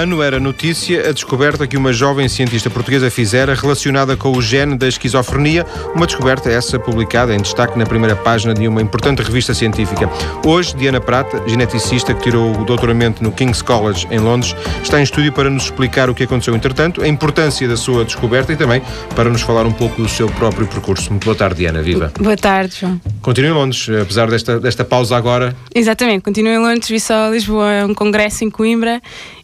ano era notícia a descoberta que uma jovem cientista portuguesa fizera relacionada com o gene da esquizofrenia, uma descoberta essa publicada em destaque na primeira página de uma importante revista científica. Hoje, Diana Prata, geneticista que tirou o doutoramento no King's College em Londres, está em estúdio para nos explicar o que aconteceu entretanto, a importância da sua descoberta e também para nos falar um pouco do seu próprio percurso. Muito boa tarde, Diana. Viva. Boa tarde, João. Continua em Londres, apesar desta, desta pausa agora. Exatamente, continuo em Londres, vi só Lisboa, um congresso em Coimbra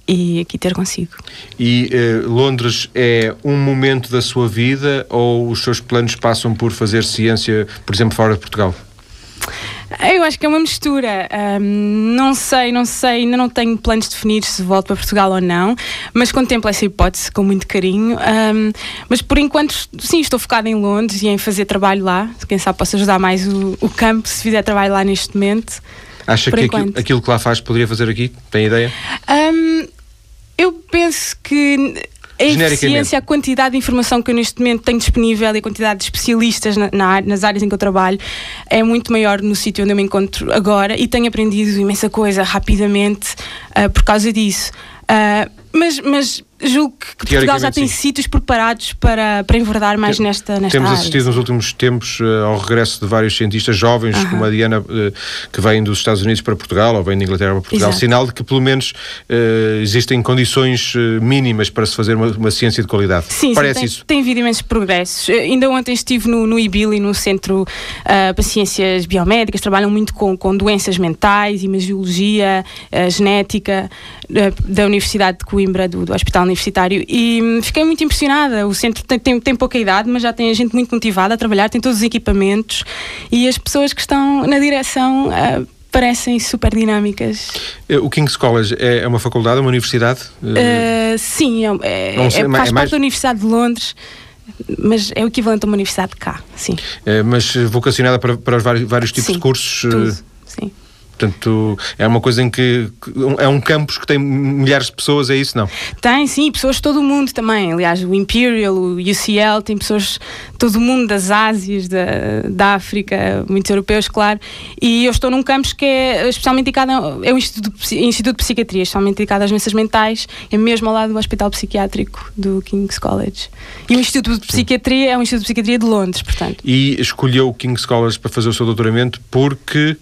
e aqui ter consigo. E uh, Londres é um momento da sua vida ou os seus planos passam por fazer ciência, por exemplo, fora de Portugal? Eu acho que é uma mistura. Um, não sei, não sei, ainda não tenho planos definidos se volto para Portugal ou não, mas contemplo essa hipótese com muito carinho. Um, mas por enquanto, sim, estou focada em Londres e em fazer trabalho lá. Quem sabe posso ajudar mais o, o campo se fizer trabalho lá neste momento. Acha que aquilo, aquilo, que lá faz poderia fazer aqui? Tem ideia? Um, eu penso que a eficiência, a quantidade de informação que eu neste momento tenho disponível e a quantidade de especialistas na, na, nas áreas em que eu trabalho é muito maior no sítio onde eu me encontro agora e tenho aprendido imensa coisa rapidamente uh, por causa disso. Uh, mas, mas julgo que Portugal já tem sim. sítios preparados para, para enverdar mais nesta, nesta Temos área. assistido nos últimos tempos uh, ao regresso de vários cientistas jovens, uh -huh. como a Diana, uh, que vêm dos Estados Unidos para Portugal, ou vêm de Inglaterra para Portugal, Exato. sinal de que pelo menos uh, existem condições mínimas para se fazer uma, uma ciência de qualidade. Sim, Parece sim, tem, isso? tem havido imensos progressos. ainda ontem estive no, no IBILI, no Centro para Ciências Biomédicas, trabalham muito com, com doenças mentais, imagiologia, genética, da Universidade de Coimbra, do, do Hospital Universitário, e e fiquei muito impressionada. O centro tem, tem, tem, pouca idade, mas já tem gente muito motivada a trabalhar, tem todos os equipamentos e as pessoas que estão na direção. Uh, parecem super dinâmicas. Eh, o King's College é, é uma faculdade, uma universidade? Uh, sim, é, é, sei, é faz é parte da Universidade de Londres mas é o equivalente a uma universidade cá, sim. É, mas vocacionada para, para os vários, vários tipos sim, de cursos? Tudo, sim. Portanto, é uma coisa em que é um campus que tem milhares de pessoas, é isso não? Tem, sim, pessoas de todo o mundo também. Aliás, o Imperial, o UCL, tem pessoas de todo o mundo, das Ásias, da, da África, muitos europeus, claro. E eu estou num campus que é especialmente dedicado, é o Instituto, Instituto de Psiquiatria, especialmente dedicado às doenças mentais, é mesmo ao lado do Hospital Psiquiátrico do King's College. E o Instituto de Psiquiatria sim. é um Instituto de Psiquiatria de Londres, portanto. E escolheu o King's College para fazer o seu doutoramento porque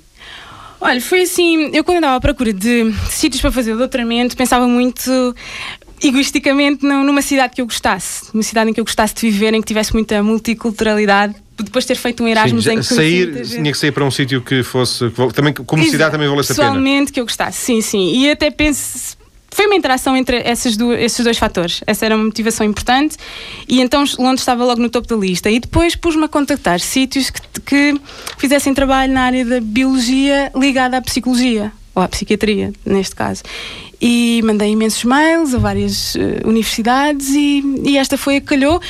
Olha, foi assim, eu quando andava à procura de sítios para fazer o doutoramento, pensava muito egoisticamente numa cidade que eu gostasse, uma cidade em que eu gostasse de viver, em que tivesse muita multiculturalidade, depois de ter feito um Erasmus sim, em que sair tinha que sair para um sítio que fosse que, também como Exato, cidade também valesse a pena. Pessoalmente que eu gostasse sim sim. E até penso foi uma interação entre esses, do, esses dois fatores. Essa era uma motivação importante e então Londres estava logo no topo da lista. E depois pus-me a contactar sítios que, que fizessem trabalho na área da biologia ligada à psicologia ou à psiquiatria, neste caso. E mandei imensos mails a várias uh, universidades e, e, esta foi a que calhou.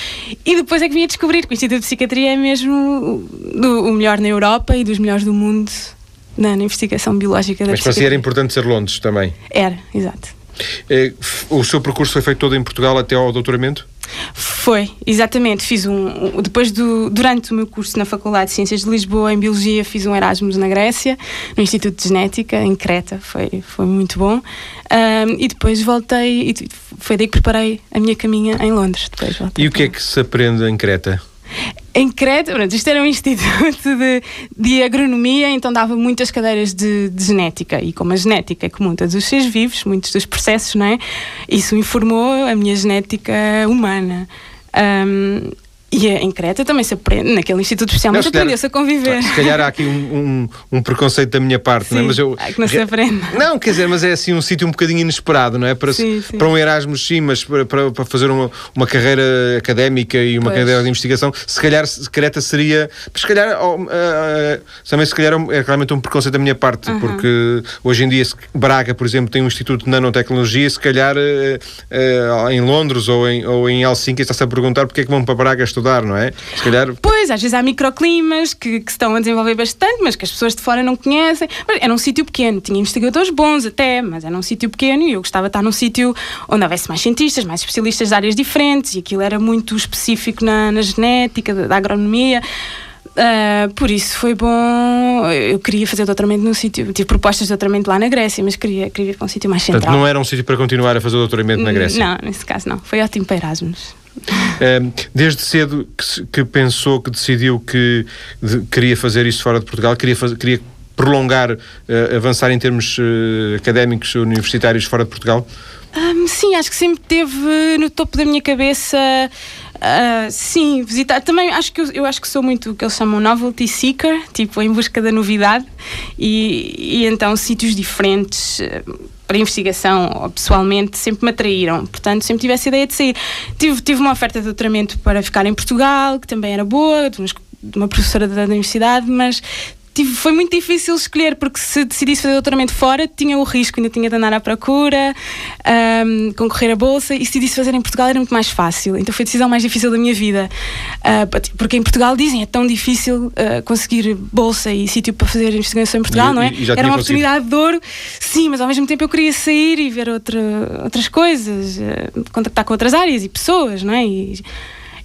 E depois é que vim a descobrir que o Instituto de Psiquiatria é mesmo do, o melhor na Europa e dos melhores do mundo na, na investigação biológica da Mas para si era importante ser Londres também? Era, exato. É, o seu percurso foi feito todo em Portugal até ao doutoramento? Foi, exatamente. Fiz um. Depois do. Durante o meu curso na Faculdade de Ciências de Lisboa, em Biologia, fiz um Erasmus na Grécia, no Instituto de Genética, em Creta. Foi, foi muito bom. Um, e depois voltei. E foi daí que preparei a minha caminha em Londres. Depois e o que é que se aprende em Creta? Em Creta, pronto, isto era um instituto de, de agronomia, então dava muitas cadeiras de, de, genética. E como a genética é comum todos os seres vivos, muitos dos processos, não é? Isso informou a minha genética humana. Um, e em Creta também se aprende, naquele instituto especialmente aprendeu-se a conviver. Se calhar há aqui um, um, um preconceito da minha parte, sim, não é? Mas eu. que não se aprende. Não, quer dizer, mas é assim um sítio um bocadinho inesperado, não é? Para, sim, sim. para um Erasmus, sim, mas para, para, para fazer uma, uma carreira académica e uma pois. carreira de investigação, se calhar Creta seria. Se calhar, oh, uh, também se calhar é realmente um preconceito da minha parte, uh -huh. porque hoje em dia Braga, por exemplo, tem um Instituto de Nanotecnologia, se calhar uh, uh, em Londres ou em, ou em Helsinki está-se a perguntar porque é que vão para Braga estudar não é? Se calhar... Pois, às vezes há microclimas que, que se estão a desenvolver bastante, mas que as pessoas de fora não conhecem. Mas era um sítio pequeno, tinha investigadores bons até, mas era um sítio pequeno e eu gostava de estar num sítio onde houvesse mais cientistas, mais especialistas de áreas diferentes e aquilo era muito específico na, na genética, da, da agronomia Uh, por isso foi bom. Eu queria fazer doutoramento num sítio. Tive propostas de doutoramento lá na Grécia, mas queria, queria ir para um sítio mais central. Portanto, não era um sítio para continuar a fazer doutoramento na Grécia? Não, nesse caso não. Foi ótimo para Erasmus. Uh, desde cedo que, pensou, que decidiu que queria fazer isso fora de Portugal, queria, faz, queria prolongar, uh, avançar em termos uh, académicos universitários fora de Portugal? Um, sim, acho que sempre teve no topo da minha cabeça Uh, sim, visitar. Também acho que eu, eu, acho que sou muito o que eles chamam novelty seeker, tipo em busca da novidade, e, e então sítios diferentes para investigação ou pessoalmente sempre me atraíram. Portanto, sempre tive essa ideia de sair. Tive, tive uma oferta de doutoramento para ficar em Portugal, que também era boa, de uma professora da universidade, mas tive, foi muito difícil escolher, porque se decidisse fazer doutoramento fora, tinha o risco, ainda tinha de andar à procura, um, concorrer à bolsa, e se decidisse fazer em Portugal era muito mais fácil. Então foi a decisão mais difícil da minha vida. Uh, porque em Portugal dizem é tão difícil uh, conseguir bolsa e sítio para fazer investigação em Portugal, e, não é? Era uma oportunidade de ouro, sim, mas ao mesmo tempo eu queria sair e ver outra, outras coisas, uh, contactar com outras áreas e pessoas, não é? E,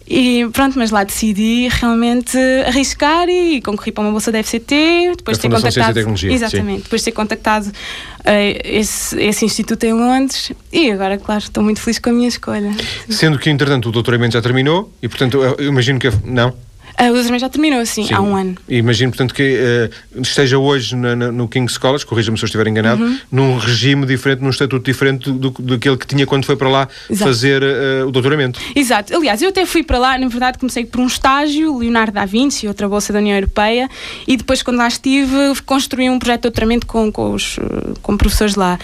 e pronto, mas lá decidi realmente arriscar e concorri para uma bolsa da FCT, depois de ter contactado. Tecnologia, exatamente, sim. depois de ter contactado uh, esse, esse instituto em Londres e agora, claro, estou muito feliz com a minha escolha. Sendo que, entretanto, o doutoramento já terminou e, portanto, eu imagino que. Não? O doutoramento já terminou, sim, sim, há um ano. Imagino, portanto, que uh, esteja hoje na, na, no King's College, corrija-me se eu estiver enganado, uhum. num regime diferente, num estatuto diferente do, do, daquele que tinha quando foi para lá Exato. fazer uh, o doutoramento. Exato. Aliás, eu até fui para lá, na verdade, comecei por um estágio, Leonardo da Vinci, outra bolsa da União Europeia, e depois, quando lá estive, construí um projeto de doutoramento com, com, os, com professores lá.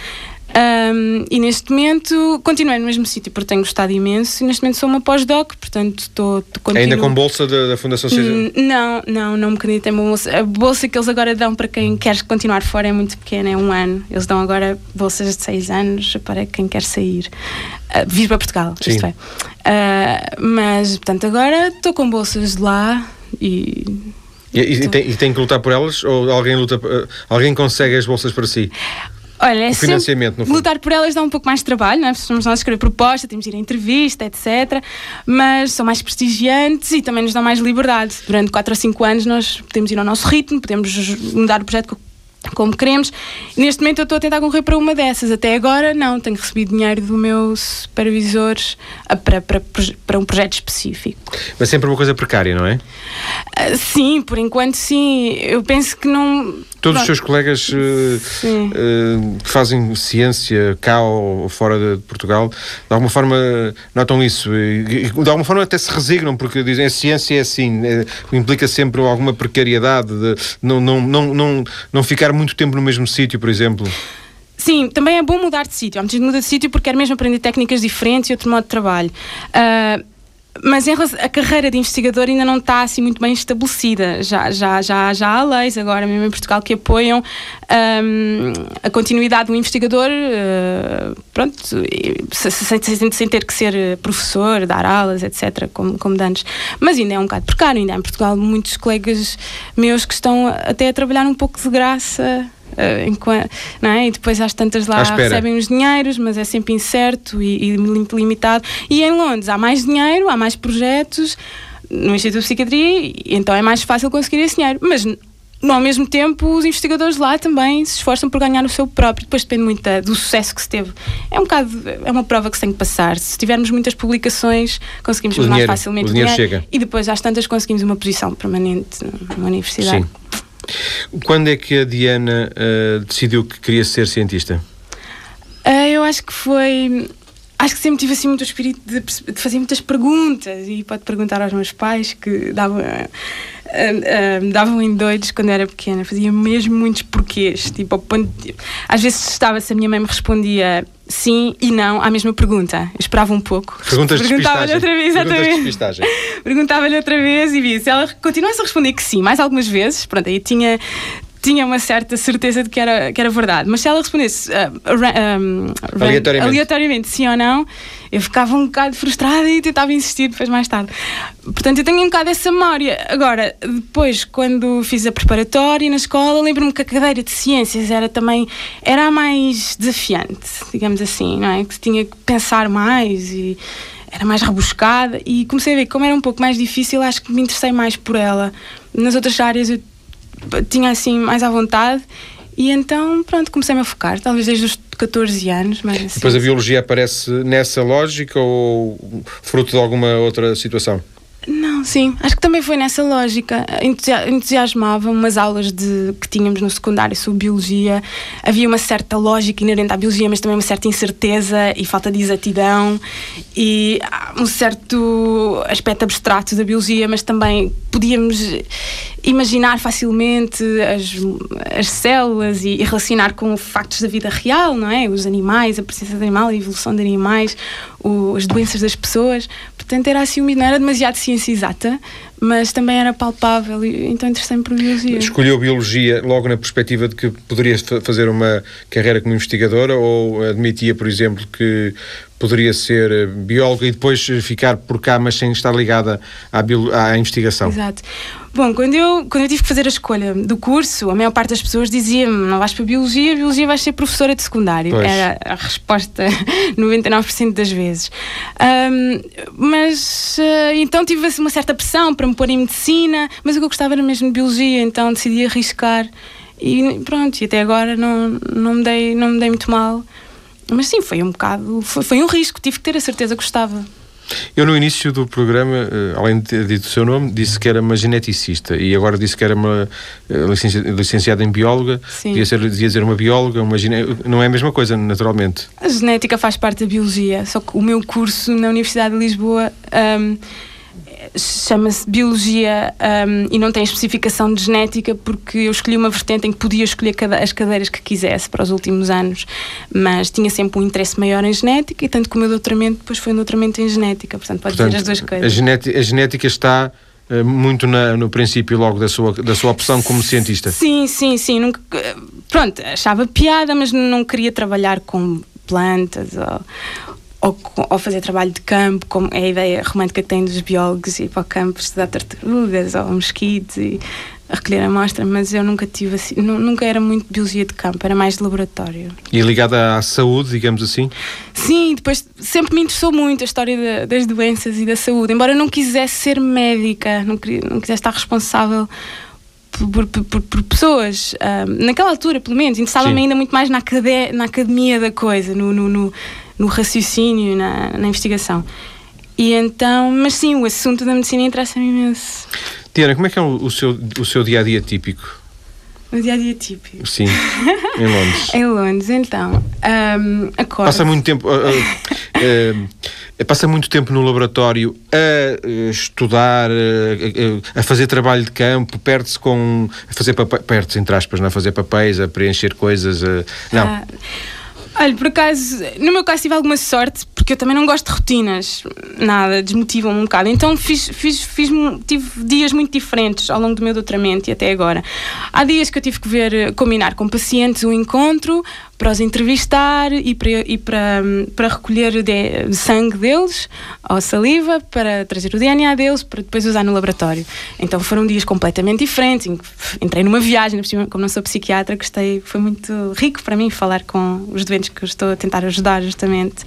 Um, e neste momento continuei no mesmo sítio porque tenho gostado imenso e neste momento sou uma pós-doc, portanto estou. Continuo... Ainda com bolsa da, da Fundação Seja? Hum, não, não, não me candidatei uma bolsa. A bolsa que eles agora dão para quem quer continuar fora é muito pequena, é um ano. Eles dão agora bolsas de seis anos para quem quer sair. Uh, vir para Portugal, Sim. isto é. Uh, mas, portanto, agora estou com bolsas de lá e. E, e, tem, e, tem, que lutar por elas? Ou alguém, luta, alguém consegue as bolsas para si? Olha, é o financiamento, no fundo. lutar por elas dá um pouco mais de trabalho, não é? Somos nós escrever proposta, temos de ir a entrevista, etc. Mas são mais prestigiantes e também nos dão mais liberdade. Durante 4 ou 5 anos nós podemos ir ao nosso ritmo, podemos mudar o projeto como queremos. Neste momento eu estou a tentar concorrer para uma dessas. Até agora não, tenho recebido dinheiro do meu supervisor para, para, para um projeto específico. Mas sempre uma coisa precária, não é? Uh, sim, por enquanto sim. Eu penso que não. Todos os seus colegas uh, uh, que fazem ciência cá ou fora de Portugal, de alguma forma notam isso e, de alguma forma até se resignam porque dizem a ciência é assim, é, implica sempre alguma precariedade, de não, não, não, não, não ficar muito tempo no mesmo sítio, por exemplo? Sim, também é bom mudar de sítio. Há muita gente muda de sítio porque quer mesmo aprender técnicas diferentes e outro modo de trabalho. Uh, mas relação, a carreira de investigador ainda não está assim muito bem estabelecida. Já, já, já, já há leis agora, mesmo em Portugal, que apoiam um, a continuidade do investigador, uh, pronto, sem, sem, sem, ter que ser professor, dar aulas, etc., como, como antes. Mas ainda é um bocado precário, ainda há em Portugal muitos colegas meus que estão até a trabalhar um pouco de graça Uh, enquanto, não é? E depois às tantas lá recebem os dinheiros, mas é sempre incerto e, e limitado. E em Londres há mais dinheiro, há mais projetos no Instituto de Psiquiatria, então é mais fácil conseguir esse dinheiro. Mas ao mesmo tempo, os investigadores lá também se esforçam por ganhar o seu próprio, depois depende muito da, do sucesso que se teve. É um bocado, é uma prova que se tem que passar. Se tivermos muitas publicações, conseguimos mais facilmente o dinheiro, dinheiro chega. e depois às tantas conseguimos uma posição permanente na universidade. Sim. Quando é que a Diana uh, decidiu que queria ser cientista? Uh, eu acho que foi. Acho que sempre tive assim muito o espírito de, de, fazer muitas perguntas e pode perguntar aos meus pais que davam, uh, davam em doidos quando era pequena, fazia mesmo muitos porquês. Tipo, de, às vezes estava se a minha mãe me respondia sim e não à mesma pergunta. Eu esperava um pouco. Perguntas Perguntava-lhe outra vez, exatamente. Perguntava-lhe outra vez e via se ela continuasse a responder que sim, mais algumas vezes, pronto, aí tinha tinha uma certa certeza de que era, que era verdade. Mas se ela respondesse uh, um, aleatoriamente. aleatoriamente sim ou não, eu ficava um bocado frustrada e tentava insistir depois mais tarde. Portanto, eu tenho um bocado essa memória. Agora, depois, quando fiz a preparatória na escola, lembro-me que a cadeira de ciências era também era a mais desafiante, digamos assim, não é? Que tinha que pensar mais e era mais rebuscada e comecei a ver que como era um pouco mais difícil, acho que me interessei mais por ela nas outras áreas eu tinha assim mais à vontade e então, pronto, comecei-me a focar, talvez desde os 14 anos. Mas assim, Depois a biologia aparece nessa lógica ou fruto de alguma outra situação? Não, sim, acho que também foi nessa lógica. Entusiasmava umas aulas de, que tínhamos no secundário sobre biologia. Havia uma certa lógica inerente à biologia, mas também uma certa incerteza e falta de exatidão e um certo aspecto abstrato da biologia, mas também podíamos imaginar facilmente as, as células e, e relacionar com factos da vida real, não é? Os animais, a presença de animal, a evolução de animais, o, as doenças das pessoas. Portanto, era assim, não era demasiado ciência exata, mas também era palpável, e, então interessei-me por biologia. Escolheu biologia logo na perspectiva de que poderia fazer uma carreira como investigadora ou admitia, por exemplo, que poderia ser bióloga e depois ficar por cá, mas sem estar ligada à, à investigação? Exato. Bom, quando eu, quando eu tive que fazer a escolha do curso, a maior parte das pessoas dizia-me: não vais para Biologia, Biologia vais ser professora de secundário. Pois. Era a resposta 99% das vezes. Um, mas uh, então tive uma certa pressão para me pôr em medicina, mas o que eu gostava era mesmo de Biologia, então decidi arriscar. E pronto, e até agora não, não, me, dei, não me dei muito mal. Mas sim, foi um bocado. Foi, foi um risco, tive que ter a certeza que gostava. Eu, no início do programa, eh, além de ter dito o seu nome, disse que era uma geneticista e agora disse que era uma eh, licenciada em bióloga. Sim. Devia ser, devia dizer uma bióloga, uma gene... não é a mesma coisa, naturalmente. A genética faz parte da biologia, só que o meu curso na Universidade de Lisboa. Um, chama-se Biologia um, e não tem especificação de genética porque eu escolhi uma vertente em que podia escolher as cadeiras que quisesse para os últimos anos, mas tinha sempre um interesse maior em genética e tanto que o meu doutoramento depois foi um doutoramento em genética, portanto pode portanto, as duas coisas. A genética, a genética está uh, muito na, no princípio logo da sua, da sua opção como cientista. Sim, sim, sim. Nunca, pronto, achava piada, mas não queria trabalhar com plantas ou, ou, ou, fazer trabalho de campo, como é a ideia romântica que tem dos biólogos, ir para o campo estudar tartarugas ou mosquitos e recolher amostra, mas eu nunca tive assim, nunca era muito biologia de campo, era mais de laboratório. E ligada à saúde, digamos assim? Sim, depois sempre me interessou muito a história de, das doenças e da saúde, embora eu não quisesse ser médica, não, queria, não quisesse estar responsável por, por, por, por pessoas, uh, naquela altura, pelo menos, interessava-me ainda muito mais na, acadé na academia da coisa, no, no, no no raciocínio, na, na investigação. E então, mas sim, o assunto da medicina interessa-me imenso. Tiana, como é que é o, seu, o seu dia a dia típico? O dia a dia típico? Sim, em Londres. em Londres, então. Um, acordo. Passa muito tempo. Uh, uh, uh, passa muito tempo no laboratório a estudar, a fazer trabalho de campo, perde-se com. a fazer papéis, perde-se entre aspas, não a fazer papéis, a preencher coisas. não. Olha, por acaso, no meu caso tive alguma sorte, porque eu também não gosto de rotinas, nada, desmotivam-me um bocado. Então fiz, fiz, fiz, tive dias muito diferentes ao longo do meu doutoramento e até agora. Há dias que eu tive que ver, combinar com pacientes um encontro, para os entrevistar e para, e para, para recolher de, sangue deles ou saliva para trazer o DNA deles para depois usar no laboratório. Então foram dias completamente diferentes. Entrei numa viagem, como não sou psiquiatra, gostei, foi muito rico para mim falar com os doentes que eu estou a tentar ajudar justamente.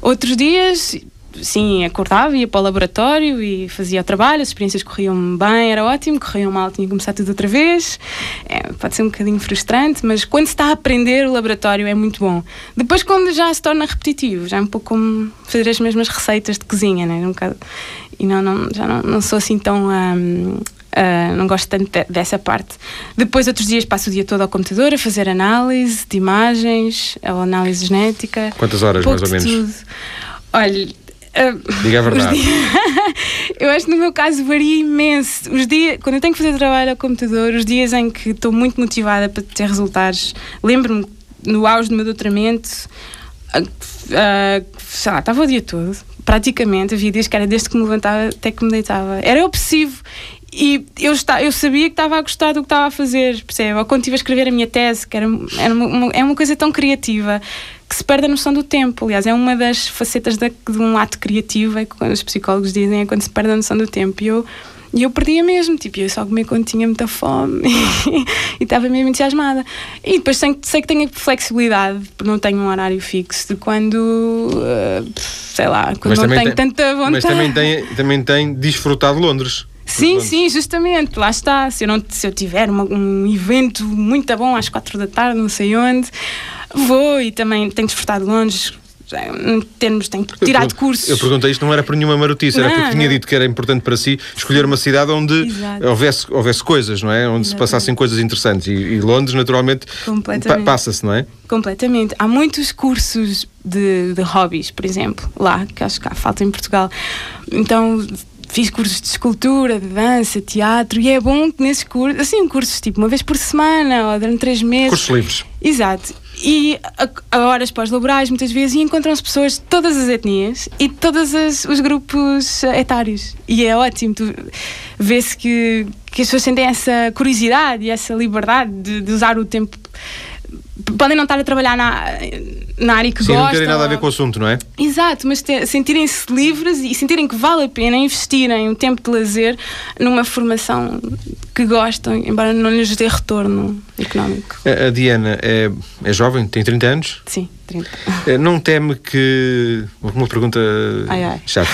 Outros dias sim, acordava, ia para o laboratório e fazia o trabalho, as experiências corriam bem, era ótimo, corriam mal, tinha que começar tudo outra vez. É, pode ser um bocadinho frustrante, mas quando se está a aprender, o laboratório é muito bom. Depois, quando já se torna repetitivo, já é um pouco como fazer as mesmas receitas de cozinha, né? um bocado, e não, não, já não, não sou assim tão. Uh, não gosto tanto de, dessa parte. Depois, outros dias, passo o dia todo ao computador a fazer análise de imagens, análise genética. Quantas horas, mais ou menos? Tudo. Olha, Diga a verdade. eu acho que no meu caso varia imenso. Os dias, quando eu tenho que fazer trabalho ao computador, os dias em que estou muito motivada para ter resultados, lembro-me no auge do meu doutoramento, uh, uh, sei lá, estava o dia todo, praticamente. Havia dias que era desde que me levantava até que me deitava. Era obsessivo. E eu, está, eu sabia que estava a gostar do que estava a fazer, percebe? Ou quando estive a escrever a minha tese, que era, era uma, é uma coisa tão criativa que se perde a noção do tempo. Aliás, é uma das facetas de, de um ato criativo, é que os psicólogos dizem, é quando se perde a noção do tempo. E eu, e eu perdia mesmo, tipo, eu só comia quando tinha muita fome e estava mesmo entusiasmada. E depois sei, sei que tenho flexibilidade, porque não tenho um horário fixo de quando, uh, sei lá, quando mas não tenho tem, tanta vontade. Mas também tem, também tem desfrutado Londres. Sim, sim, justamente, lá está. Se eu, não, se eu tiver uma, um evento muito bom às quatro da tarde, não sei onde, vou e também tenho desfrutado longe em termos, tenho tirado cursos. Eu perguntei isto, não era por nenhuma marotice, era porque tinha dito que era importante para si escolher uma cidade onde houvesse, houvesse coisas, não é? Onde Exatamente. se passassem coisas interessantes. E, e Londres, naturalmente, pa passa-se, não é? Completamente. Há muitos cursos de, de hobbies, por exemplo, lá, que acho que há falta em Portugal. Então fiz cursos de escultura, de dança, teatro, e é bom que nesses cursos, assim, cursos tipo uma vez por semana ou durante três meses. Cursos livres. Exato. E a, a horas pós-laborais, muitas vezes, e encontram-se pessoas de todas as etnias e de todos os grupos etários. E é ótimo, vê-se que, que as pessoas sentem essa curiosidade e essa liberdade de, de usar o tempo podem não estar a trabalhar na, na área que Sim, gostam. não terem nada a ver com o assunto, não é? Exato, mas sentirem-se livres e sentirem que vale a pena investirem o tempo de lazer numa formação que gostam, embora não lhes dê retorno económico. A, a Diana é, é jovem, tem 30 anos? Sim, 30. É, não teme que. Uma pergunta ai, ai. chata.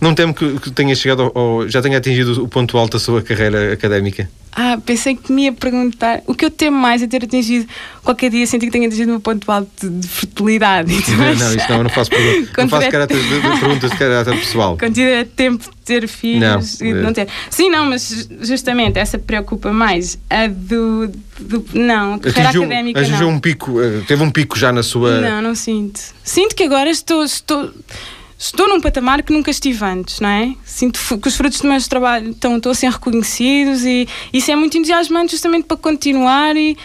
Não teme que, que tenha chegado ou já tenha atingido o ponto alto da sua carreira académica? Ah, pensei que me ia perguntar. O que eu temo mais é ter atingido, qualquer dia senti que tenho atingido um ponto alto de fertilidade. Então, não, não, isso não, eu não faço, pergunta, não faço caráter perguntas de caráter pessoal. Quando tiver tempo de ter filhos não, e de não ter. Sim, não, mas justamente essa preocupa mais. A do. do não, a carreira atingiu, académica. Atingiu não. um pico, eh, teve um pico já na sua. Não, não sinto. Sinto que agora estou. estou estou num patamar que nunca estive antes, não é? Sinto que os frutos do meu trabalho estão, estão a ser reconhecidos e isso é muito entusiasmante justamente para continuar e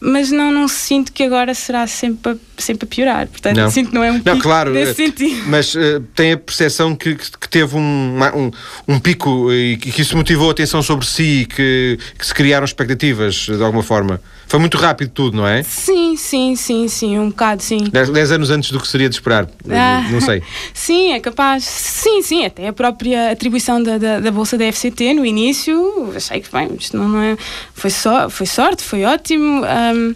mas não, não sinto que agora será sempre a, sempre a piorar. Portanto, não. sinto que não é um não, claro, nesse eh, sentido. Mas uh, tem a percepção que, que teve um, um, um, pico e que isso motivou a atenção sobre si e que, que se criaram expectativas de alguma forma. Foi muito rápido tudo, não é? Sim, sim, sim, sim, um bocado, sim. Dez, dez anos antes do que seria de esperar, ah, não sei. Sim, é capaz. Sim, sim, até a própria atribuição da, da, da Bolsa da FCT no início, achei que, bem, isto não, não é... Foi, só, foi sorte, foi ótimo. Um,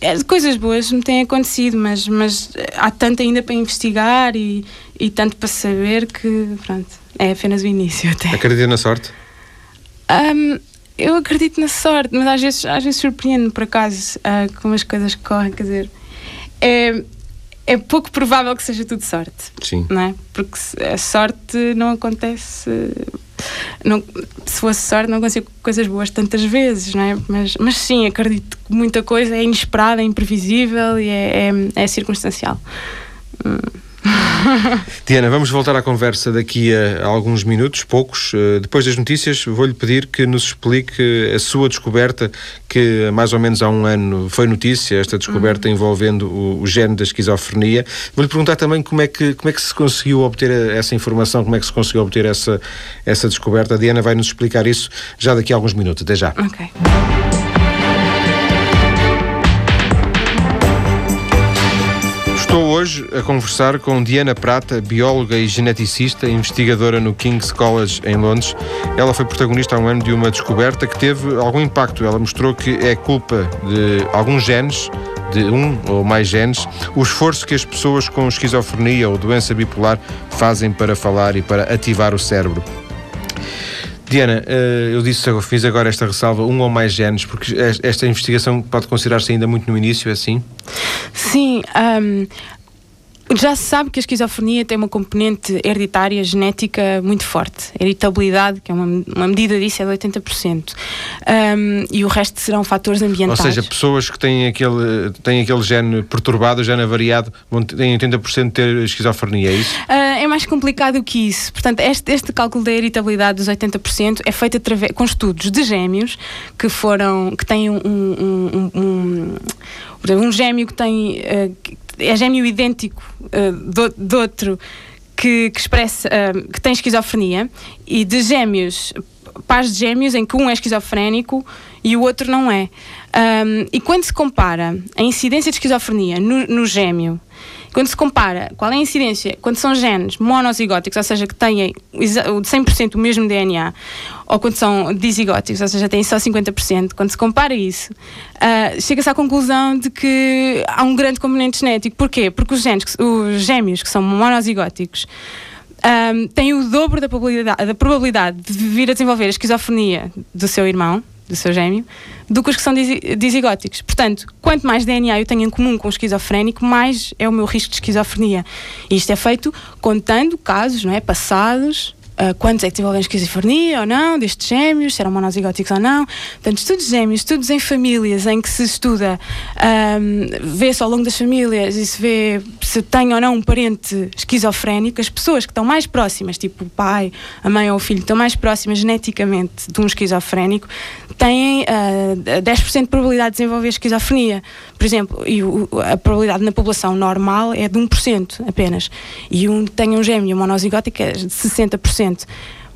é, coisas boas me têm acontecido, mas, mas há tanto ainda para investigar e, e tanto para saber que, pronto, é apenas o início até. Acredita na sorte? Um, eu acredito na sorte, mas às vezes, às vezes surpreendo por acaso uh, como as coisas correm, quer dizer, é, é pouco provável que seja tudo sorte. Sim. Não é? Porque a sorte não acontece. Não, se fosse sorte, não consigo coisas boas tantas vezes, não é? Mas, mas sim, acredito que muita coisa é inesperada, é imprevisível e é, é, é circunstancial. Hum. Diana, vamos voltar à conversa daqui a, alguns minutos, poucos. Uh, depois das notícias, vou-lhe pedir que nos explique a sua descoberta, que mais ou menos há um ano foi notícia, esta descoberta uhum. envolvendo o, o gene da esquizofrenia. Vou-lhe perguntar também como é, que, como é que se conseguiu obter essa informação, como é que se conseguiu obter essa, essa descoberta. A Diana vai nos explicar isso já daqui a alguns minutos. Até já. Ok. Hoje a conversar com Diana Prata, bióloga e geneticista, investigadora no King's College em Londres. Ela foi protagonista há um ano de uma descoberta que teve algum impacto. Ela mostrou que é culpa de alguns genes de um ou mais genes, o esforço que as pessoas com esquizofrenia ou doença bipolar fazem para falar e para ativar o cérebro. Diana, eh, eu disse, eu fiz agora esta ressalva, um ou mais genes, porque esta investigação pode considerar-se ainda muito no início, é assim? Sim, um, já se sabe que a esquizofrenia tem uma componente hereditária genética muito forte. A heritabilidade, que é uma, uma medida disso, é de 80%. Um, e o resto serão fatores ambientais. Ou seja, pessoas que têm aquele, têm aquele gene perturbado, gene avariado, têm 80% de ter esquizofrenia, é isso? Uh, é mais complicado que isso. Portanto, este, este cálculo da heritabilidade dos 80% é feito através, com estudos de gêmeos que foram, que têm um, um, um, um, um gêmeo que tem. Uh, é gêmeo idêntico uh, do, de outro que, que expressa, uh, que tem esquizofrenia, e de gêmeos, pares de gêmeos em que um é esquizofrénico e o outro não é. Um, e quando se compara a incidência de esquizofrenia no, no gêmeo quando se compara qual é a incidência, quando são genes monozigóticos, ou seja, que têm 100% o mesmo DNA, ou quando são disigóticos, ou seja, têm só 50%, quando se compara isso, uh, chega-se à conclusão de que há um grande componente genético. Porquê? Porque os, genes, os gêmeos que são monozigóticos um, tem o dobro da probabilidade, da probabilidade de vir a desenvolver a esquizofrenia do seu irmão, do seu gêmeo, do que os que são disigóticos. Portanto, quanto mais DNA eu tenho em comum com o esquizofrénico, mais é o meu risco de esquizofrenia. E isto é feito contando casos não é, passados uh, quantos é que desenvolvem esquizofrenia ou não, destes gêmeos, se eram monozigóticos ou não. Portanto, estudos gêmeos, estudos em famílias em que se estuda, um, vê-se ao longo das famílias e se vê se tem ou não um parente esquizofrénico, as pessoas que estão mais próximas, tipo o pai, a mãe ou o filho, estão mais próximas geneticamente de um esquizofrénico, têm uh, 10% de probabilidade de desenvolver esquizofrenia. Por exemplo, e o, a probabilidade na população normal é de 1% apenas. E um tem um gêmeo monozigótico é de 60%.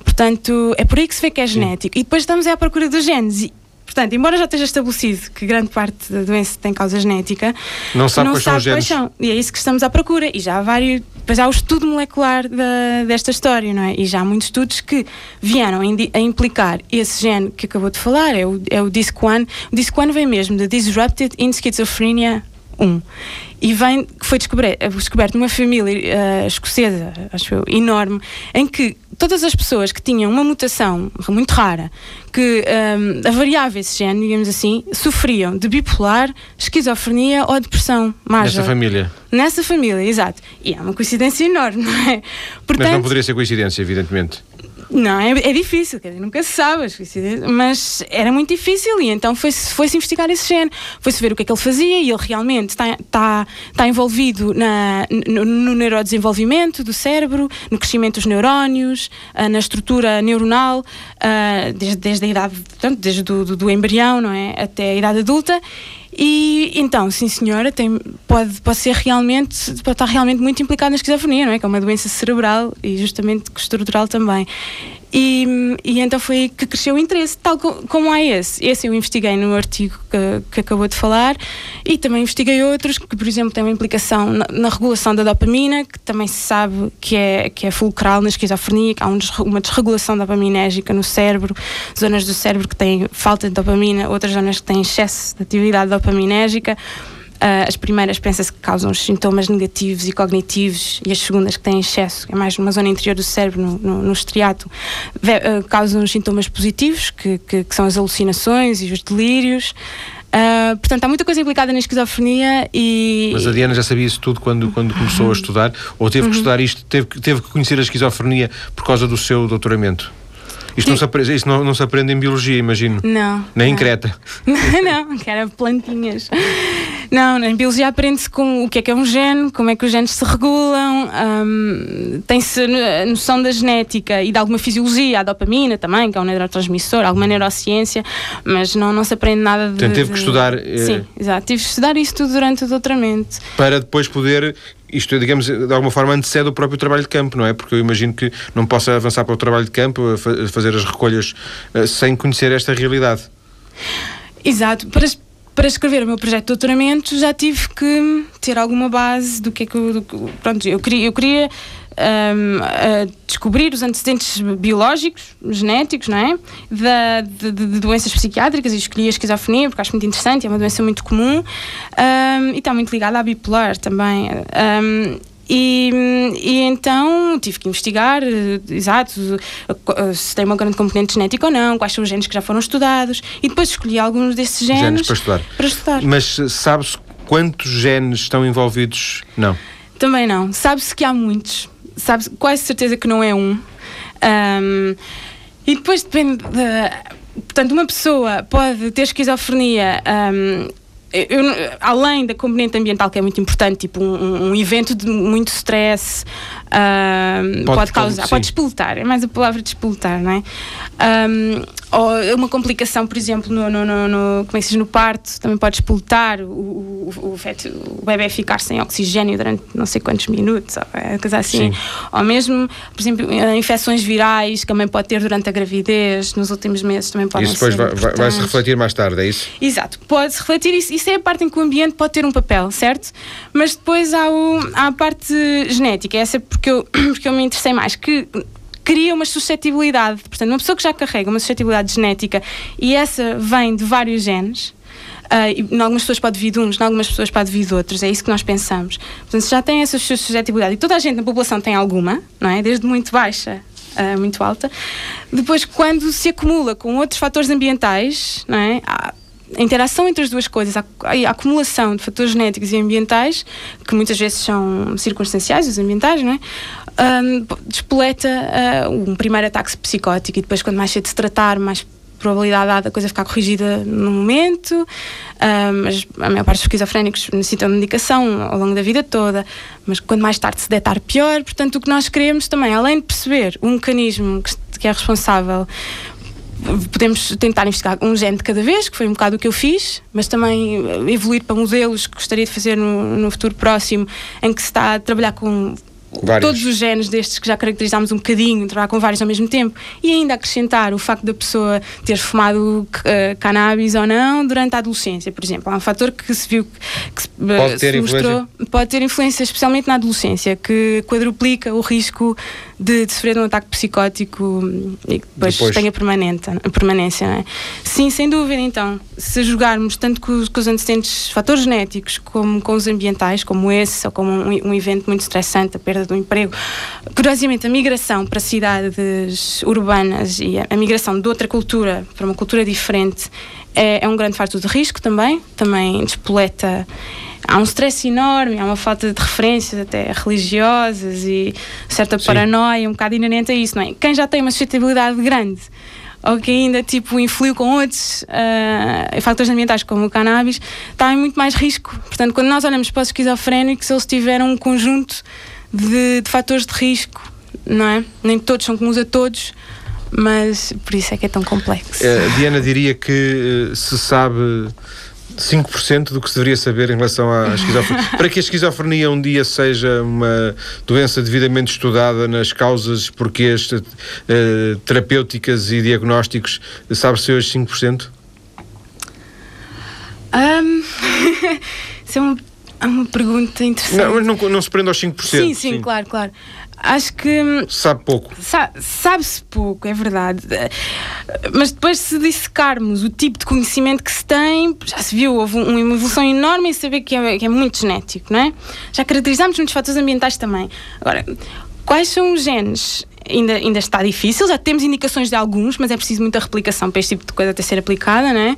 Portanto, é por aí que se vê que é genético. Sim. E depois estamos à procura dos genes. E, portanto, embora já esteja estabelecido que grande parte da doença tem causa genética, não sabe não quais sabe são os genes. E é isso que estamos à procura. E já há vários. Depois há o estudo molecular da, desta história, não é? E já há muitos estudos que vieram a, implicar esse gene que acabou de falar, é o, é o DISC1. O DISC1 vem mesmo de Disrupted in Schizophrenia 1 e vem, foi descoberto numa família uh, escocesa, acho eu, enorme, em que todas as pessoas que tinham uma mutação muito rara, que um, ehm, avariava esse gene, digamos assim, sofriam de bipolar, esquizofrenia ou depressão major. Nessa família? Nessa família, exato. E é uma coincidência enorme, não é? Portanto, Mas não poderia ser coincidência, evidentemente. Não, é, é difícil, quer dizer, nunca se sabe, mas era muito difícil e então foi-se foi -se investigar esse gene, foi-se ver o que é que ele fazia e ele realmente está, envolvido na, no, no neurodesenvolvimento do cérebro, no crescimento dos neurónios, uh, na estrutura neuronal, uh, desde, desde a idade, portanto, desde do, do, do embrião não é? até a idade adulta e então, sim senhora, tem, pode, pode ser realmente, pode estar realmente muito implicado na esquizofrenia, não é? Que é uma doença cerebral e justamente estrutural também. E, e, então foi que cresceu o interesse, tal como há esse. Esse eu investiguei no artigo que, que, acabou de falar e também investiguei outros que, por exemplo, têm uma implicação na, na, regulação da dopamina, que também se sabe que é, que é fulcral na esquizofrenia, que há um, uma desregulação dopaminérgica no cérebro, zonas do cérebro que têm falta de dopamina, outras zonas que têm excesso de atividade dopaminérgica. Uh, as primeiras pensa-se que causam os sintomas negativos e cognitivos e as segundas que têm excesso, é mais numa zona interior do cérebro, no, no, no estriato, uh, causam os sintomas positivos, que, que, que, são as alucinações e os delírios. Uh, portanto, há muita coisa implicada na esquizofrenia e... Mas a Diana já sabia isso tudo quando, quando começou a estudar? Ou teve que uhum. estudar isto, teve, teve que conhecer a esquizofrenia por causa do seu doutoramento? Isto, não se, aprende, isto não, não se aprende em biologia, imagino. Não. Nem não. em Creta. não, que era plantinhas. Não, em biologia aprende-se com o que é que é um gene, como é que os genes se regulam, um, tem-se a noção da genética e de alguma fisiologia, a dopamina também, que é um neurotransmissor, alguma neurociência, mas não, não se aprende nada de. Então teve que estudar. Sim, eh... exato. Tive que estudar isso tudo durante o doutoramento. Para depois poder isto, digamos, de alguma forma antecede o próprio trabalho de campo, não é? Porque eu imagino que não possa avançar para o trabalho de campo, fazer as recolhas, eh, sem conhecer esta realidade. Exato. Para, para escrever o meu projeto de doutoramento já tive que ter alguma base do que é que eu. Pronto, eu queria. Eu queria um, descobrir os antecedentes biológicos, genéticos, não é? Da, de, de, doenças psiquiátricas e escolhi a esquizofrenia porque acho muito interessante, é uma doença muito comum um, e está muito ligada à bipolar também. Um, e, e, então tive que investigar, uh, exato, uh, se tem uma grande componente genética ou não, quais são os genes que já foram estudados, e depois escolhi alguns desses genes, genes para, estudar. para estudar. Mas sabe-se quantos genes estão envolvidos? Não. Também não. Sabe-se que há muitos sabes, quase certeza que não é um. um e depois depende de, Portanto, uma pessoa pode ter esquizofrenia. Um, eu, além da componente ambiental que é muito importante, tipo um, um evento de muito stress uh, pode, pode, causar, pode despoltar, é mais a palavra despoltar, não é? Um, ou uma complicação, por exemplo, no, no, no, no, é no parto, também pode explotar o, o, o, feto, o bebê ficar sem oxigênio durante não sei quantos minutos, ou é, coisa assim. Sim. Ou mesmo, por exemplo, eh, infecções virais que também pode ter durante a gravidez, nos últimos meses também podem Isso depois vai, vai, se refletir mais tarde, é isso? Exato, pode-se refletir, isso, isso é a parte em que o ambiente pode ter um papel, certo? Mas depois há, o, há a parte genética, essa é porque eu, porque eu me interessei mais, que cria uma suscetibilidade. Portanto, uma pessoa que já carrega uma suscetibilidade genética e essa vem de vários genes. Uh, em algumas pessoas pode vir de uns, em algumas pessoas pode vir de outros. É isso que nós pensamos. Portanto, se já tem essa suscetibilidade, e toda a gente na população tem alguma, não é? Desde muito baixa Uh, muito alta. Depois, quando se acumula com outros fatores ambientais, não é? A interação entre as duas coisas, a, a, acumulação de fatores genéticos e ambientais, que muitas vezes são circunstanciais, os ambientais, não é? Um, despoleta uh, um primeiro ataque psicótico e depois, quando mais cedo se tratar, mais probabilidade dada da coisa ficar corrigida no momento, mas a maior parte dos esquizofrénicos necessitam de medicação ao longo da vida toda, mas quanto mais tarde se detar, pior. Portanto, o que nós queremos também, além de perceber o mecanismo que, que é responsável podemos tentar investigar um gene de cada vez, que foi um bocado o que eu fiz, mas também evoluir para modelos que gostaria de fazer no, no futuro próximo, em que se está a trabalhar com Vários. todos os genes destes que já caracterizámos um bocadinho, trabalhar com vários ao mesmo tempo, e ainda acrescentar o facto da pessoa ter fumado uh, cannabis ou não durante a adolescência, por exemplo. Há um fator que se viu que se, uh, pode, ter mostrou, pode ter influência, especialmente na adolescência, que quadruplica o risco de, de sofrer um ataque psicótico e que depois, depois. tenha permanente, permanência. É? Sim, sem dúvida, então, se jogarmos tanto com, com, os antecedentes fatores genéticos como com os ambientais, como esse, ou como um, um evento muito estressante, a perda do emprego, curiosamente, a migração para cidades urbanas e a, a migração de outra cultura para uma cultura diferente é, é um grande fator de risco também, também despoleta há um stress enorme, há uma falta de referências até religiosas e certa Sim. paranoia, um bocado inerente a isso, não é? Quem já tem uma suscetibilidade grande ou que ainda tipo influiu com outros uh, fatores ambientais como o cannabis, está em muito mais risco. Portanto, quando nós olhamos para os esquizofrénicos, eles tiveram um conjunto de, de fatores de risco, não é? Nem todos são comuns a todos, mas por isso é que é tão complexo. Uh, Diana diria que uh, se sabe 5% do que se deveria saber em relação à esquizofrenia. Para que a esquizofrenia um dia seja uma doença devidamente estudada nas causas, porquês uh, terapêuticas e diagnósticos, sabe-se hoje 5%? Um, isso é uma, é uma pergunta interessante. Não, mas não, não se prende aos 5%. Sim, sim, sim. claro, claro. Acho que. Hum, Sabe pouco. Sa Sabe-se pouco, é verdade. Mas depois, se dissecarmos o tipo de conhecimento que se tem, já se viu, houve uma evolução enorme em saber que é, que é muito genético, não é? Já caracterizámos muitos fatores ambientais também. Agora, quais são os genes? Ainda, ainda está difícil, já temos indicações de alguns, mas é preciso muita replicação para este tipo de coisa até ser aplicada, não é?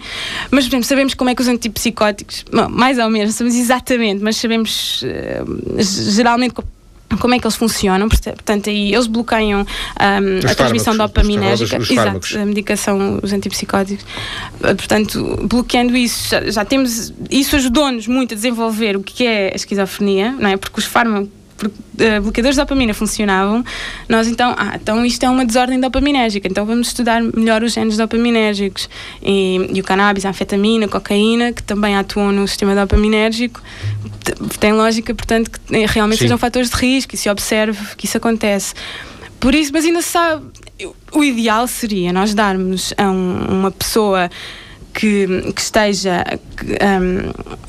Mas, por exemplo, sabemos como é que os antipsicóticos, mais ou menos, sabemos exatamente, mas sabemos uh, geralmente como é que eles funcionam, portanto, aí eles bloqueiam um, a transmissão dopaminérgica, exato, a medicação, os antipsicóticos, uh, portanto, bloqueando isso, já, já temos, isso ajudou-nos muito a desenvolver o que é a esquizofrenia, não é? Porque os fármacos bloqueadores de dopamina funcionavam, nós então, ah, então isto é uma desordem dopaminérgica, então vamos estudar melhor os genes dopaminérgicos e, e o cannabis, a anfetamina, a cocaína, que também atuam no sistema dopaminérgico, tem lógica, portanto, que eh, realmente Sim. sejam fatores de risco e se observe que isso acontece. Por isso, mas ainda se sabe, o ideal seria nós darmos a um, uma pessoa que, que esteja. Que, um,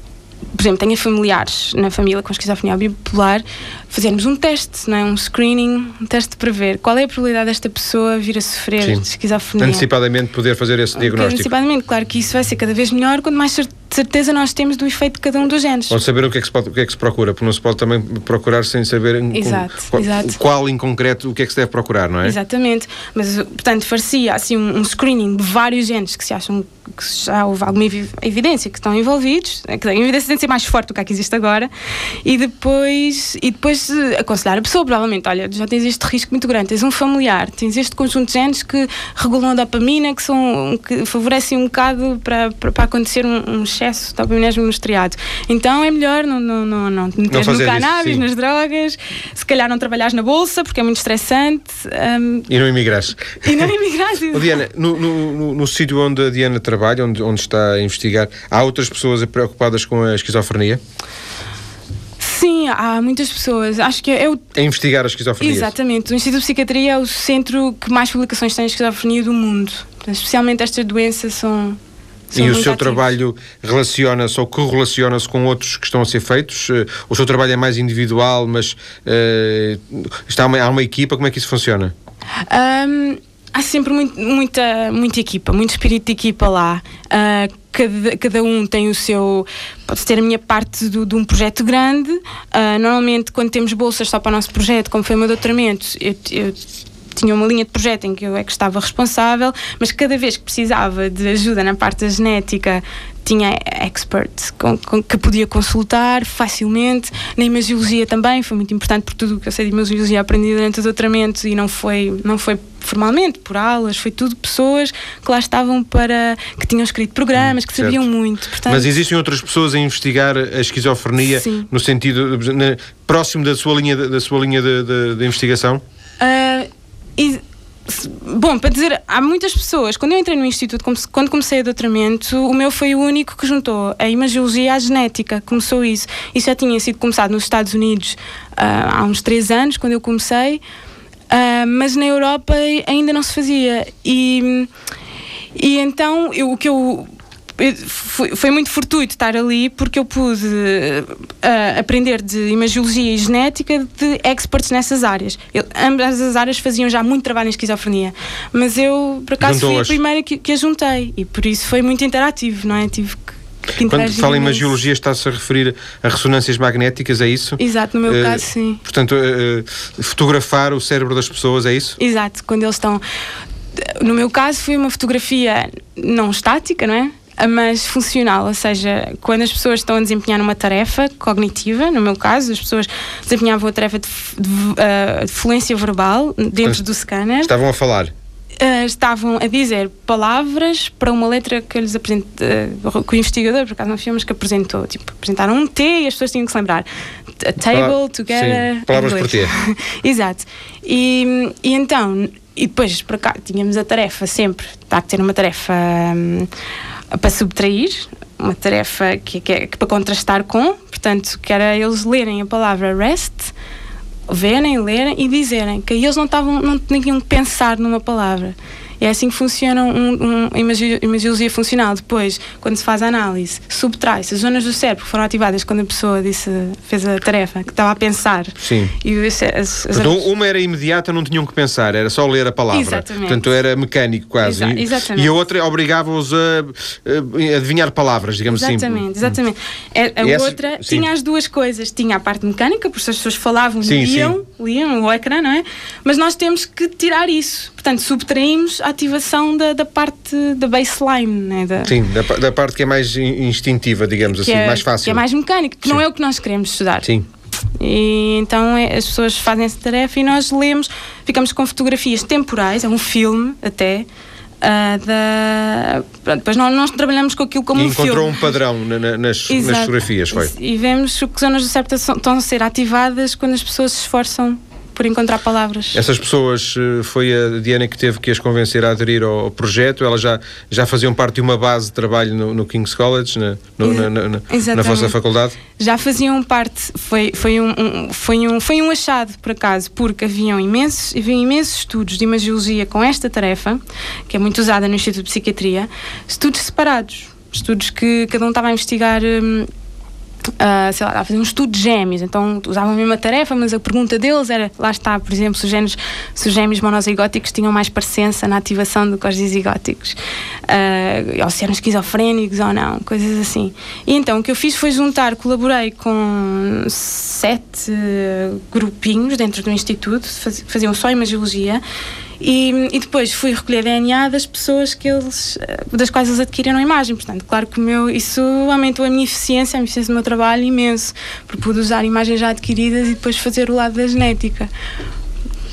exemplo, tenha familiares na família com esquizofrenia bipolar, fazermos um teste, não é? um screening, um teste para ver qual é a probabilidade desta pessoa vir a sofrer Sim. de esquizofrenia. Antecipadamente poder fazer esse diagnóstico. Antecipadamente, claro que isso vai ser cada vez melhor quanto mais certeza nós temos do efeito de cada um dos genes. Ou saber o que é que se, pode, o que é que se procura, porque não se pode também procurar sem saber exato, qual, exato. qual em concreto o que é que se deve procurar, não é? Exatamente, mas portanto faria assim um, um screening de vários genes que se acham que já houve alguma evidência que estão envolvidos, que a evidência tem de ser mais forte do que a que existe agora, e depois, e depois eh, aconselhar a pessoa, provavelmente, olha, já tens este risco muito grande, tens um familiar, tens este conjunto de genes que regulam a dopamina, que, são, que favorecem um bocado para, para, para acontecer um, um excesso de dopaminésimo no estriado. Então é melhor não, não, não, não meteres no cannabis, isso, nas drogas, se calhar não trabalhares na bolsa, porque é muito estressante. Um, e não emigrares. E não emigrares. oh, Diana, no, no, no, no sítio onde a Diana trabalha, onde, onde está a investigar, há outras pessoas preocupadas com a esquizofrenia? Sim, há muitas pessoas. Acho que é o. A investigar a esquizofrenia. Exatamente. O Instituto de Psiquiatria é o centro que mais publicações tem de esquizofrenia do mundo. Especialmente estas doenças são. e o seu ativos. trabalho relaciona-se ou correlaciona-se com outros que estão a ser feitos? Eh, o seu trabalho é mais individual, mas uh, está uma, há uma equipa? Como é que isso funciona? Um, há sempre muito, muita, muita equipa, muito espírito de equipa lá. Uh, cada, cada um tem o seu. Pode ter a minha parte do, de um projeto grande. Uh, normalmente, quando temos bolsas só para o nosso projeto, como foi o meu doutoramento, eu, eu tinha uma linha de projeto em que eu é que estava responsável, mas cada vez que precisava de ajuda na parte da genética, tinha experts com, com, que podia consultar facilmente. Na imagiologia também foi muito importante, porque tudo o que eu sei de imagiologia aprendi durante o doutoramento e não foi, não foi formalmente por aulas, foi tudo pessoas que lá estavam para. que tinham escrito programas, que certo. sabiam muito. Portanto, Mas existem outras pessoas a investigar a esquizofrenia Sim. no sentido. Na, próximo da sua linha, da sua linha de, de, de investigação? Uh, e, Bom, para dizer, há muitas pessoas. Quando eu entrei no Instituto, quando comecei o doutoramento, o meu foi o único que juntou a imagiologia à genética. Começou isso. Isso já tinha sido começado nos Estados Unidos uh, há uns três anos, quando eu comecei, uh, mas na Europa ainda não se fazia. E, e então, eu, o que eu foi, foi, muito fortuito estar ali porque eu pude uh, aprender de imagiologia e genética de experts nessas áreas. Eu, ambas as áreas faziam já muito trabalho em esquizofrenia, mas eu, por acaso, fui a primeira que, que a juntei e por isso foi muito interativo, não é? Tive que quando fala em imagiologia, está-se a referir a ressonâncias magnéticas, é isso? Exato, no meu uh, caso, sim. Portanto, uh, fotografar o cérebro das pessoas, é isso? Exato, quando eles estão. No meu caso, foi uma fotografia não estática, não é? Mas funcional, ou seja, quando as pessoas estão a desempenhar uma tarefa cognitiva, no meu caso, as pessoas desempenhavam a tarefa de, de, uh, de fluência verbal dentro do scanner. Estavam a falar? Uh, estavam a dizer palavras para uma letra que eles apresent... Uh, que o investigador, por acaso não filmes, que apresentou. Tipo, apresentaram um T e as pessoas tinham que se lembrar. A table, together. Sim, palavras por T. Exato. E, e então, e depois para cá tínhamos a tarefa sempre, está a ter uma tarefa. Um, para subtrair, uma tarefa que, que, é, que para contrastar com, portanto, que era eles lerem a palavra rest, verem, lerem e dizerem que eles não estavam, não tinham que pensar numa palavra. É assim que funciona um, um, imagiologia funcional. Depois, quando se faz a análise, subtrai-se as zonas do cérebro que foram ativadas quando a pessoa disse, fez a tarefa, que estava a pensar. Sim. E as, as, as uma era imediata, não tinham que pensar, era só ler a palavra. Exatamente. Portanto, era mecânico quase. Exa exatamente. E a outra obrigava-os a, a, adivinhar palavras, digamos exatamente, assim. Exatamente, exatamente. A, a outra sim. tinha as duas coisas. Tinha a parte mecânica, porque as pessoas falavam, sim, liam, sim. liam o ecrã, não é? Mas nós temos que tirar isso. Portanto, subtraímos a ativação da, da parte da baseline, né? da, Sim, da, da, parte que é mais instintiva, digamos assim, é, mais fácil. Que é mais mecânica, que Sim. não é o que nós queremos estudar. Sim. E então é, as pessoas fazem essa tarefa e nós lemos, ficamos com fotografias temporais, é um filme até. Uh, da... Pronto, depois nós, nós, trabalhamos com aquilo como e um encontrou filme. um padrão na, na, nas, nas, fotografias, foi? E vemos que zonas do cérebro estão a ser ativadas quando as pessoas se esforçam por encontrar palavras. Essas pessoas, eh, foi a Diana que teve que as convencer a aderir ao projeto, elas já, já faziam parte de uma base de trabalho no, no King's College, na, no, na, na, na, vossa faculdade? Já faziam parte, foi, foi, um, um, foi, um, foi um achado, por acaso, porque haviam imensos, haviam imensos estudos de imagiologia com esta tarefa, que é muito usada no Instituto de Psiquiatria, estudos separados, estudos que cada um estava a investigar... Hum, Uh, sei lá, a fazer um estudo de gêmeos, então usavam a mesma tarefa, mas a pergunta deles era, lá está, por exemplo, se os, gêmeos, se os gêmeos monozigóticos tinham mais parecença na ativação do que os dizigóticos, uh, ou se eram esquizofrénicos ou não, coisas assim. E então o que eu fiz foi juntar, colaborei com sete grupinhos dentro do Instituto, faz, faziam só imagiologia, e, e, depois fui recolher DNA das pessoas que eles, eh, das quais eles adquiriram a imagem. Portanto, claro que meu, isso aumentou a minha eficiência, a eficiência do meu trabalho imenso, porque pude usar imagens já adquiridas e depois fazer o lado da genética.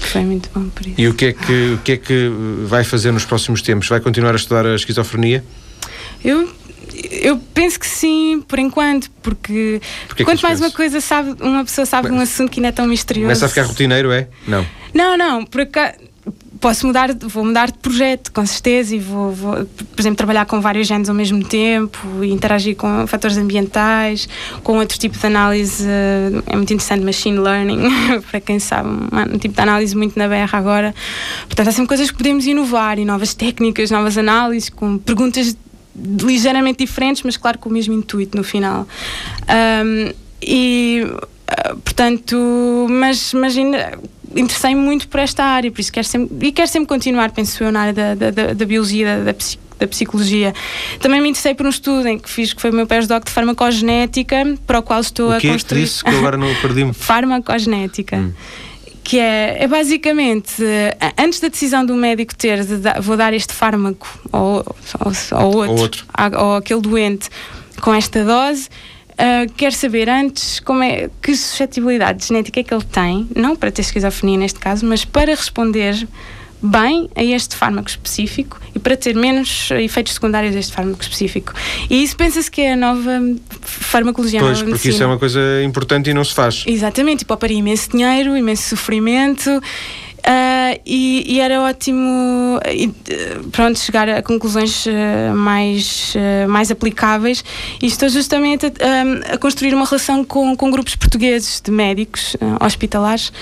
Foi muito bom por isso. E o que é que, o que, é que vai fazer nos próximos tempos? Vai continuar a estudar a esquizofrenia? Eu eu penso que sim, por enquanto, porque quanto mais uma coisa sabe, uma pessoa sabe de um assunto que ainda é tão misterioso. Começa a ficar rotineiro, é? Não. Não, não, por acaso posso mudar, vou mudar de projeto, com certeza, e vou, vou, por exemplo, trabalhar com vários genes ao mesmo tempo, e interagir com fatores ambientais, com outro tipo de análise, é muito interessante, machine learning, para quem sabe, um tipo de análise muito na berra agora. Portanto, há sempre coisas que podemos inovar, e novas técnicas, novas análises, com perguntas ligeiramente diferentes, mas claro com o mesmo intuito no final. Um, e ah, portanto, mas, ainda interessei-me muito por esta área, por isso quero sempre, e quero sempre continuar, penso eu, na área da, da, da biologia, da, da, da psicologia. Também me interessei por um estudo em que fiz, que foi o meu pós-doc de farmacogenética, para o qual estou o a construir... O que disse que agora não perdi-me? farmacogenética. Hum que é, é basicamente, antes da decisão do médico ter de dar, vou dar este fármaco ou, ou, ou outro, ou, outro. ou aquele doente com esta dose, uh, quer saber antes como é, que suscetibilidade genética é que ele tem, não para ter esquizofrenia neste caso, mas para responder bem a este fármaco específico e para ter menos efeitos secundários a este fármaco específico. E isso pensa-se que é a nova farmacologia. Pois, nova porque isso é uma coisa importante e não se faz. Exatamente, e pouparia imenso dinheiro, imenso sofrimento. Uh, e, e, era ótimo e, pronto, chegar a conclusões uh, mais, uh, mais aplicáveis e estou justamente a, a, construir uma relação com, com grupos portugueses de médicos hospitalares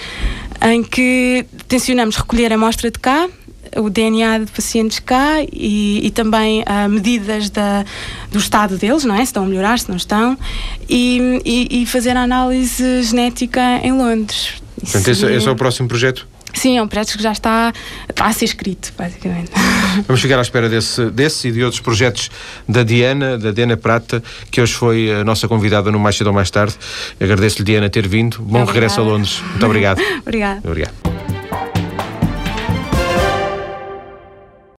em que tencionamos recolher a amostra de cá o DNA de pacientes cá e, e também uh, medidas da, do estado deles, não é? Se estão a melhorar, se não estão, e, e, e fazer a análise genética em Londres. Portanto, esse, esse é o próximo projeto? Sim, é um projeto que já está, está a ser escrito, basicamente. Vamos ficar à espera desse, desse e de outros projetos da Diana, da Diana Prata, que hoje foi a nossa convidada no Mais Cedo ou Mais Tarde. Agradeço-lhe, Diana, ter vindo. Bom Obrigada. regresso a Londres. Muito obrigado. obrigado. Obrigado.